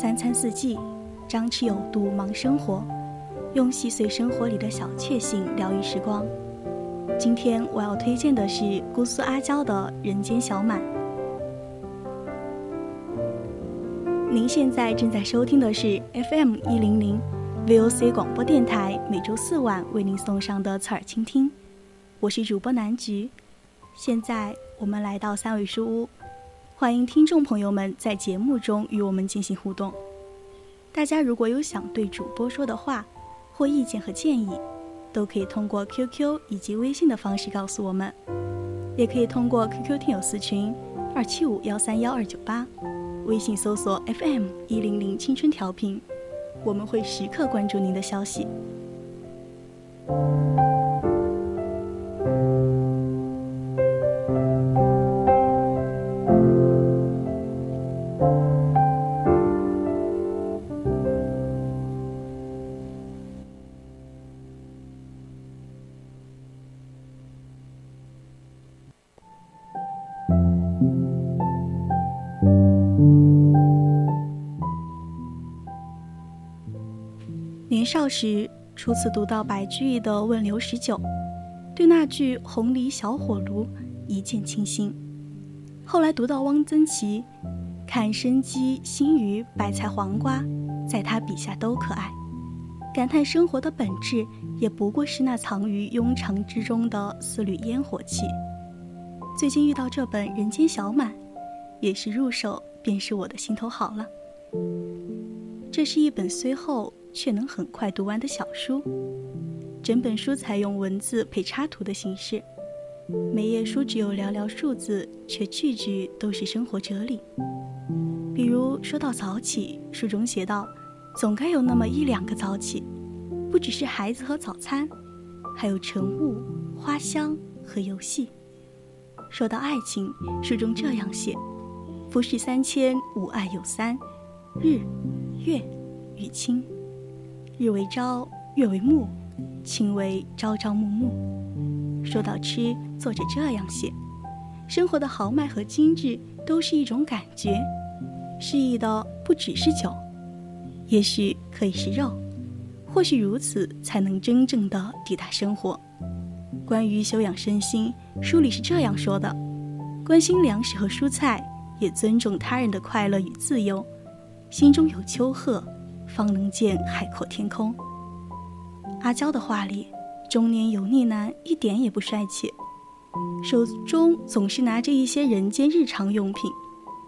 三餐四季，张弛有度忙生活，用细碎生活里的小确幸疗愈时光。今天我要推荐的是姑苏阿娇的《人间小满》。您现在正在收听的是 FM 一零零 VOC 广播电台，每周四晚为您送上的侧耳倾听。我是主播南菊。现在我们来到三味书屋，欢迎听众朋友们在节目中与我们进行互动。大家如果有想对主播说的话，或意见和建议，都可以通过 QQ 以及微信的方式告诉我们，也可以通过 QQ 听友四群二七五幺三幺二九八，微信搜索 FM 一零零青春调频，我们会时刻关注您的消息。少时初次读到白居易的《问刘十九》，对那句“红梨小火炉”一见倾心。后来读到汪曾祺，看生机新鱼、白菜黄瓜，在他笔下都可爱，感叹生活的本质也不过是那藏于庸常之中的四缕烟火气。最近遇到这本《人间小满》，也是入手便是我的心头好了。这是一本虽厚。却能很快读完的小书，整本书采用文字配插图的形式，每页书只有寥寥数字，却句句都是生活哲理。比如说到早起，书中写道：“总该有那么一两个早起，不只是孩子和早餐，还有晨雾、花香和游戏。”说到爱情，书中这样写：“浮世三千，吾爱有三，日、月、与卿。”日为朝，月为暮，卿为朝朝暮暮。说到吃，作者这样写：生活的豪迈和精致，都是一种感觉。诗意的不只是酒，也许可以是肉，或许如此才能真正的抵达生活。关于修养身心，书里是这样说的：关心粮食和蔬菜，也尊重他人的快乐与自由，心中有丘壑。方能见海阔天空。阿娇的话里，中年油腻男一点也不帅气，手中总是拿着一些人间日常用品，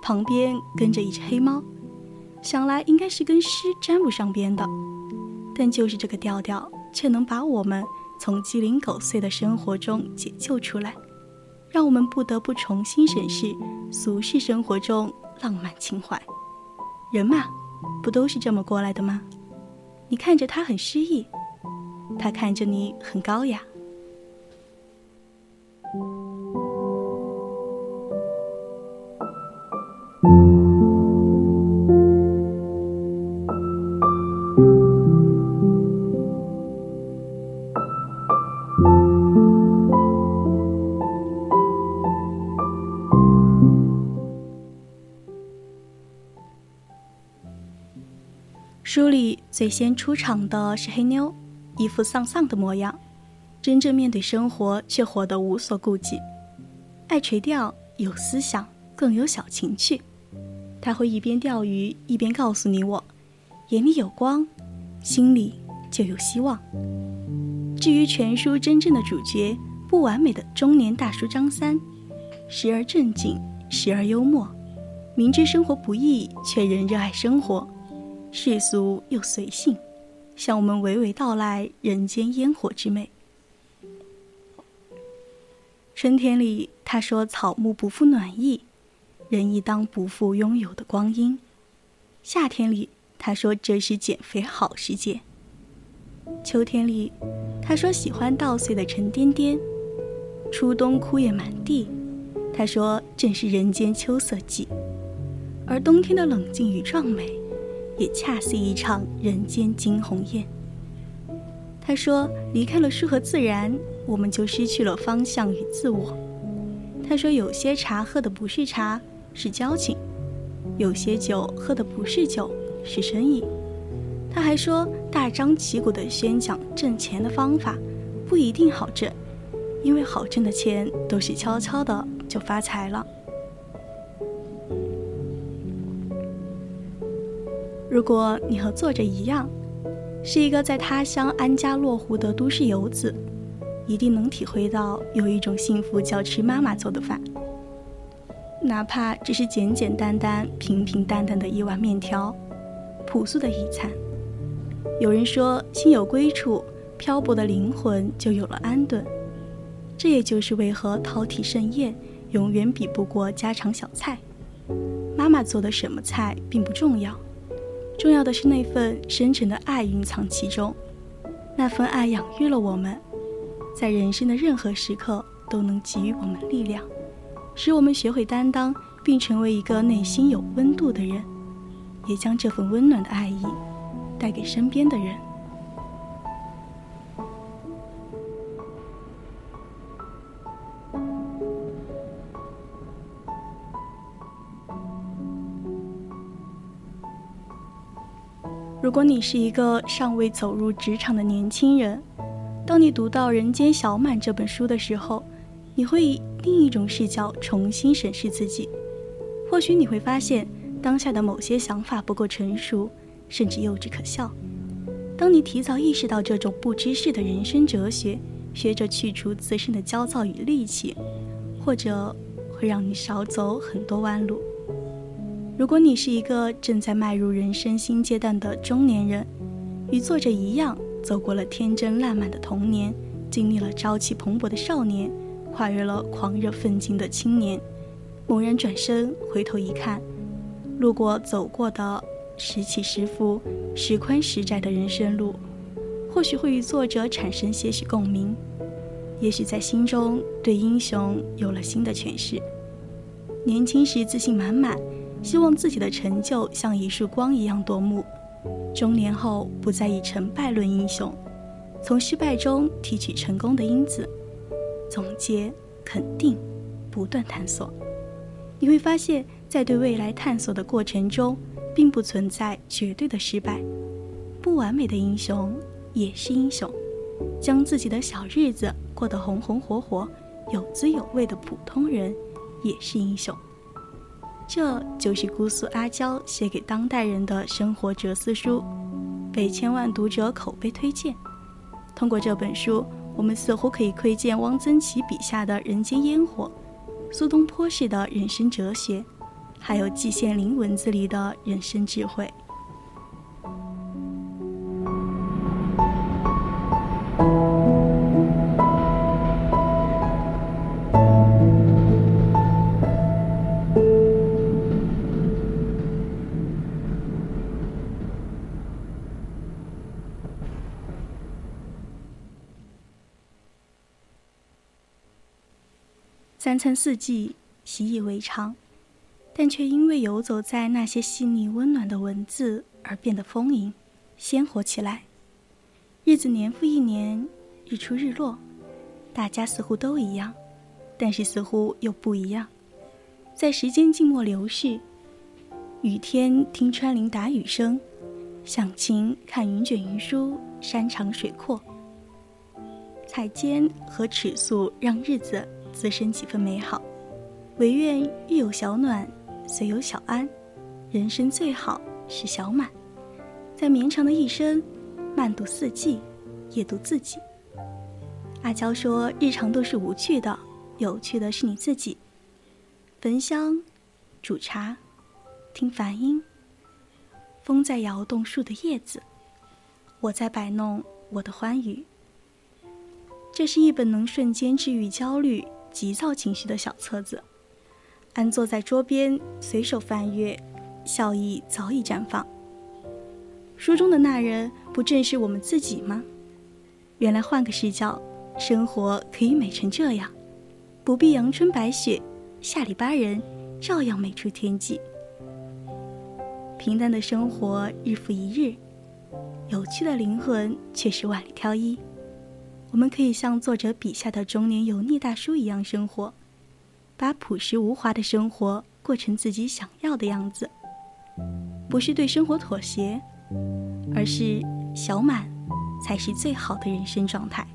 旁边跟着一只黑猫，想来应该是跟诗沾不上边的。但就是这个调调，却能把我们从鸡零狗碎的生活中解救出来，让我们不得不重新审视俗世生活中浪漫情怀。人嘛。不都是这么过来的吗？你看着他很诗意，他看着你很高雅。书里最先出场的是黑妞，一副丧丧的模样，真正面对生活却活得无所顾忌，爱垂钓，有思想，更有小情趣。他会一边钓鱼一边告诉你我，眼里有光，心里就有希望。至于全书真正的主角，不完美的中年大叔张三，时而正经，时而幽默，明知生活不易，却仍热爱生活。世俗又随性，向我们娓娓道来人间烟火之美。春天里，他说：“草木不负暖意，人亦当不负拥有的光阴。”夏天里，他说：“这是减肥好时节。”秋天里，他说：“喜欢稻穗的沉甸甸。”初冬枯叶满地，他说：“正是人间秋色季。”而冬天的冷静与壮美，也恰似一场人间惊鸿宴。他说：“离开了书和自然。”我们就失去了方向与自我。他说：“有些茶喝的不是茶，是交情；有些酒喝的不是酒，是生意。”他还说：“大张旗鼓的宣讲挣钱的方法，不一定好挣，因为好挣的钱都是悄悄的就发财了。”如果你和作者一样，是一个在他乡安家落户的都市游子。一定能体会到有一种幸福叫吃妈妈做的饭，哪怕只是简简单单、平平淡淡的一碗面条，朴素的一餐。有人说，心有归处，漂泊的灵魂就有了安顿。这也就是为何饕餮盛宴永远比不过家常小菜。妈妈做的什么菜并不重要，重要的是那份深沉的爱蕴藏其中，那份爱养育了我们。在人生的任何时刻，都能给予我们力量，使我们学会担当，并成为一个内心有温度的人，也将这份温暖的爱意带给身边的人。如果你是一个尚未走入职场的年轻人，当你读到《人间小满》这本书的时候，你会以另一种视角重新审视自己。或许你会发现，当下的某些想法不够成熟，甚至幼稚可笑。当你提早意识到这种不知事的人生哲学，学着去除自身的焦躁与戾气，或者会让你少走很多弯路。如果你是一个正在迈入人生新阶段的中年人，与作者一样。走过了天真烂漫的童年，经历了朝气蓬勃的少年，跨越了狂热奋进的青年，猛然转身回头一看，路过走过的时起时伏、时宽时窄的人生路，或许会与作者产生些许共鸣，也许在心中对英雄有了新的诠释。年轻时自信满满，希望自己的成就像一束光一样夺目。中年后不再以成败论英雄，从失败中提取成功的因子，总结、肯定、不断探索。你会发现在对未来探索的过程中，并不存在绝对的失败。不完美的英雄也是英雄，将自己的小日子过得红红火火、有滋有味的普通人也是英雄。这就是姑苏阿娇写给当代人的生活哲思书，被千万读者口碑推荐。通过这本书，我们似乎可以窥见汪曾祺笔下的人间烟火，苏东坡式的人生哲学，还有季羡林文字里的人生智慧。三餐四季习以为常，但却因为游走在那些细腻温暖的文字而变得丰盈、鲜活起来。日子年复一年，日出日落，大家似乎都一样，但是似乎又不一样。在时间静默流逝，雨天听穿林打雨声，响晴看云卷云舒，山长水阔。彩笺和尺素让日子。滋生几分美好，唯愿日有小暖，岁有小安，人生最好是小满。在绵长的一生，慢读四季，夜读自己。阿娇说：“日常都是无趣的，有趣的是你自己。”焚香，煮茶，听梵音，风在摇动树的叶子，我在摆弄我的欢愉。这是一本能瞬间治愈焦虑、急躁情绪的小册子，安坐在桌边，随手翻阅，笑意早已绽放。书中的那人，不正是我们自己吗？原来换个视角，生活可以美成这样，不必阳春白雪，下里巴人，照样美出天际。平淡的生活日复一日，有趣的灵魂却是万里挑一。我们可以像作者笔下的中年油腻大叔一样生活，把朴实无华的生活过成自己想要的样子，不是对生活妥协，而是小满。才是最好的人生状态。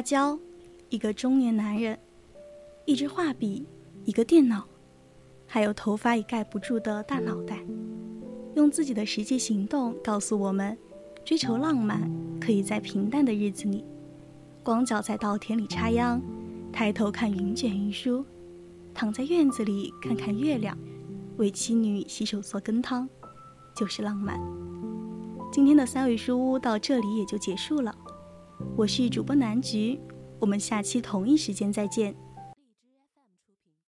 阿娇，一个中年男人，一支画笔，一个电脑，还有头发已盖不住的大脑袋，用自己的实际行动告诉我们：追求浪漫，可以在平淡的日子里，光脚在稻田里插秧，抬头看云卷云舒，躺在院子里看看月亮，为妻女洗手做羹汤，就是浪漫。今天的三味书屋到这里也就结束了。我是主播南菊，我们下期同一时间再见。